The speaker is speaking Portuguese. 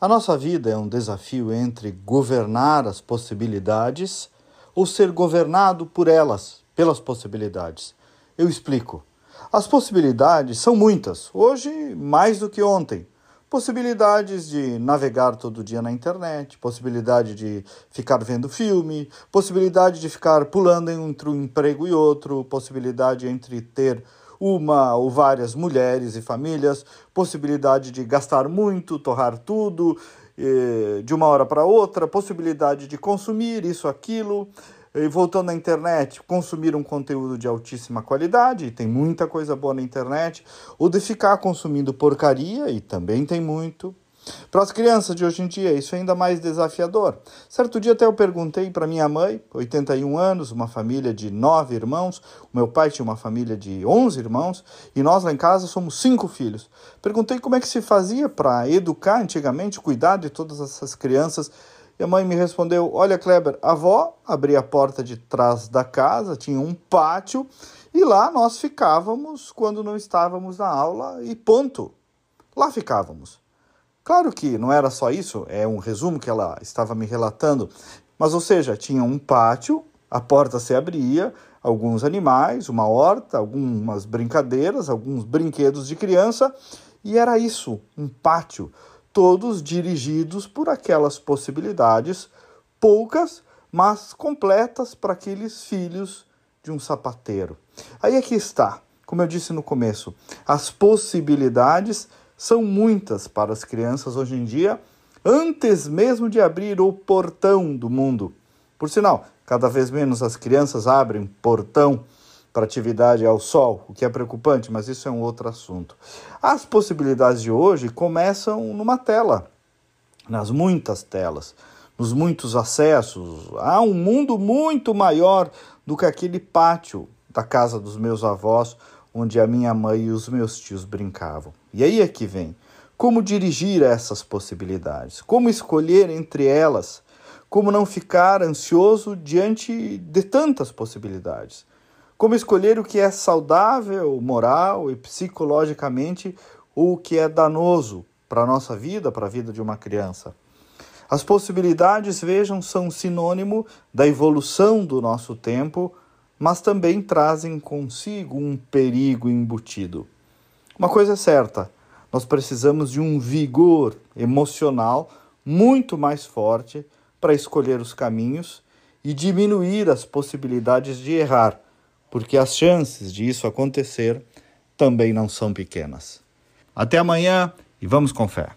A nossa vida é um desafio entre governar as possibilidades ou ser governado por elas, pelas possibilidades. Eu explico. As possibilidades são muitas, hoje mais do que ontem. Possibilidades de navegar todo dia na internet, possibilidade de ficar vendo filme, possibilidade de ficar pulando entre um emprego e outro, possibilidade entre ter uma ou várias mulheres e famílias, possibilidade de gastar muito, torrar tudo eh, de uma hora para outra, possibilidade de consumir isso, aquilo. E voltando à internet, consumir um conteúdo de altíssima qualidade, tem muita coisa boa na internet, ou de ficar consumindo porcaria, e também tem muito. Para as crianças de hoje em dia, isso é ainda mais desafiador. Certo dia até eu perguntei para minha mãe, 81 anos, uma família de nove irmãos, o meu pai tinha uma família de 11 irmãos, e nós lá em casa somos cinco filhos. Perguntei como é que se fazia para educar antigamente, cuidar de todas essas crianças. E a mãe me respondeu: Olha, Kleber, a avó abria a porta de trás da casa, tinha um pátio, e lá nós ficávamos quando não estávamos na aula, e ponto. Lá ficávamos. Claro que não era só isso, é um resumo que ela estava me relatando, mas ou seja, tinha um pátio, a porta se abria, alguns animais, uma horta, algumas brincadeiras, alguns brinquedos de criança, e era isso, um pátio, todos dirigidos por aquelas possibilidades, poucas, mas completas para aqueles filhos de um sapateiro. Aí aqui está, como eu disse no começo, as possibilidades são muitas para as crianças hoje em dia, antes mesmo de abrir o portão do mundo. Por sinal, cada vez menos as crianças abrem portão para atividade ao sol, o que é preocupante, mas isso é um outro assunto. As possibilidades de hoje começam numa tela, nas muitas telas, nos muitos acessos. Há um mundo muito maior do que aquele pátio da casa dos meus avós onde a minha mãe e os meus tios brincavam. E aí é que vem. Como dirigir essas possibilidades? Como escolher entre elas? Como não ficar ansioso diante de tantas possibilidades? Como escolher o que é saudável, moral e psicologicamente ou o que é danoso para a nossa vida, para a vida de uma criança? As possibilidades, vejam, são sinônimo da evolução do nosso tempo mas também trazem consigo um perigo embutido. Uma coisa é certa, nós precisamos de um vigor emocional muito mais forte para escolher os caminhos e diminuir as possibilidades de errar, porque as chances de isso acontecer também não são pequenas. Até amanhã e vamos com fé.